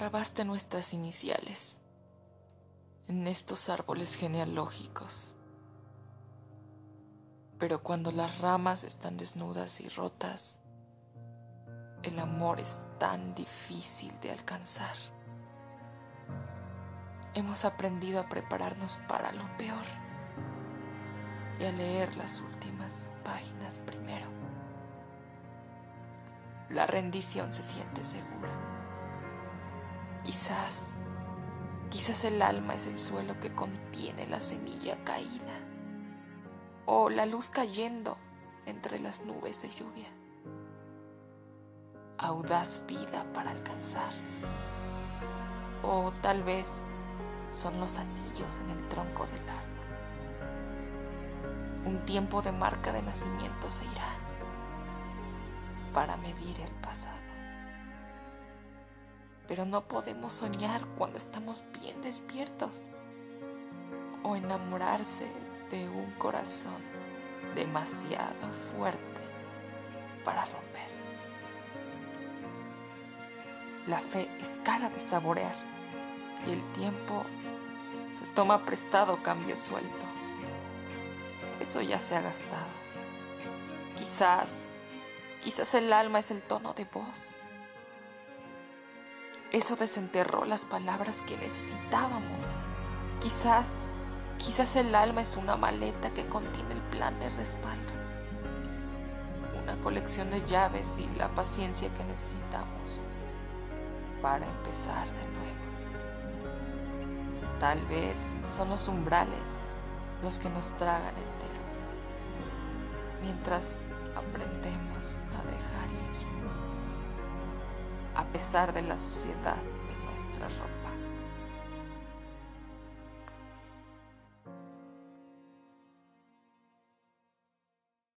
Grabaste nuestras iniciales en estos árboles genealógicos. Pero cuando las ramas están desnudas y rotas, el amor es tan difícil de alcanzar. Hemos aprendido a prepararnos para lo peor y a leer las últimas páginas primero. La rendición se siente segura. Quizás, quizás el alma es el suelo que contiene la semilla caída o la luz cayendo entre las nubes de lluvia. Audaz vida para alcanzar. O tal vez son los anillos en el tronco del árbol. Un tiempo de marca de nacimiento se irá para medir el pasado. Pero no podemos soñar cuando estamos bien despiertos o enamorarse de un corazón demasiado fuerte para romper. La fe es cara de saborear y el tiempo se toma prestado cambio suelto. Eso ya se ha gastado. Quizás, quizás el alma es el tono de voz. Eso desenterró las palabras que necesitábamos. Quizás, quizás el alma es una maleta que contiene el plan de respaldo. Una colección de llaves y la paciencia que necesitamos para empezar de nuevo. Tal vez son los umbrales los que nos tragan enteros, mientras aprendemos a dejar ir, a pesar de la suciedad de nuestras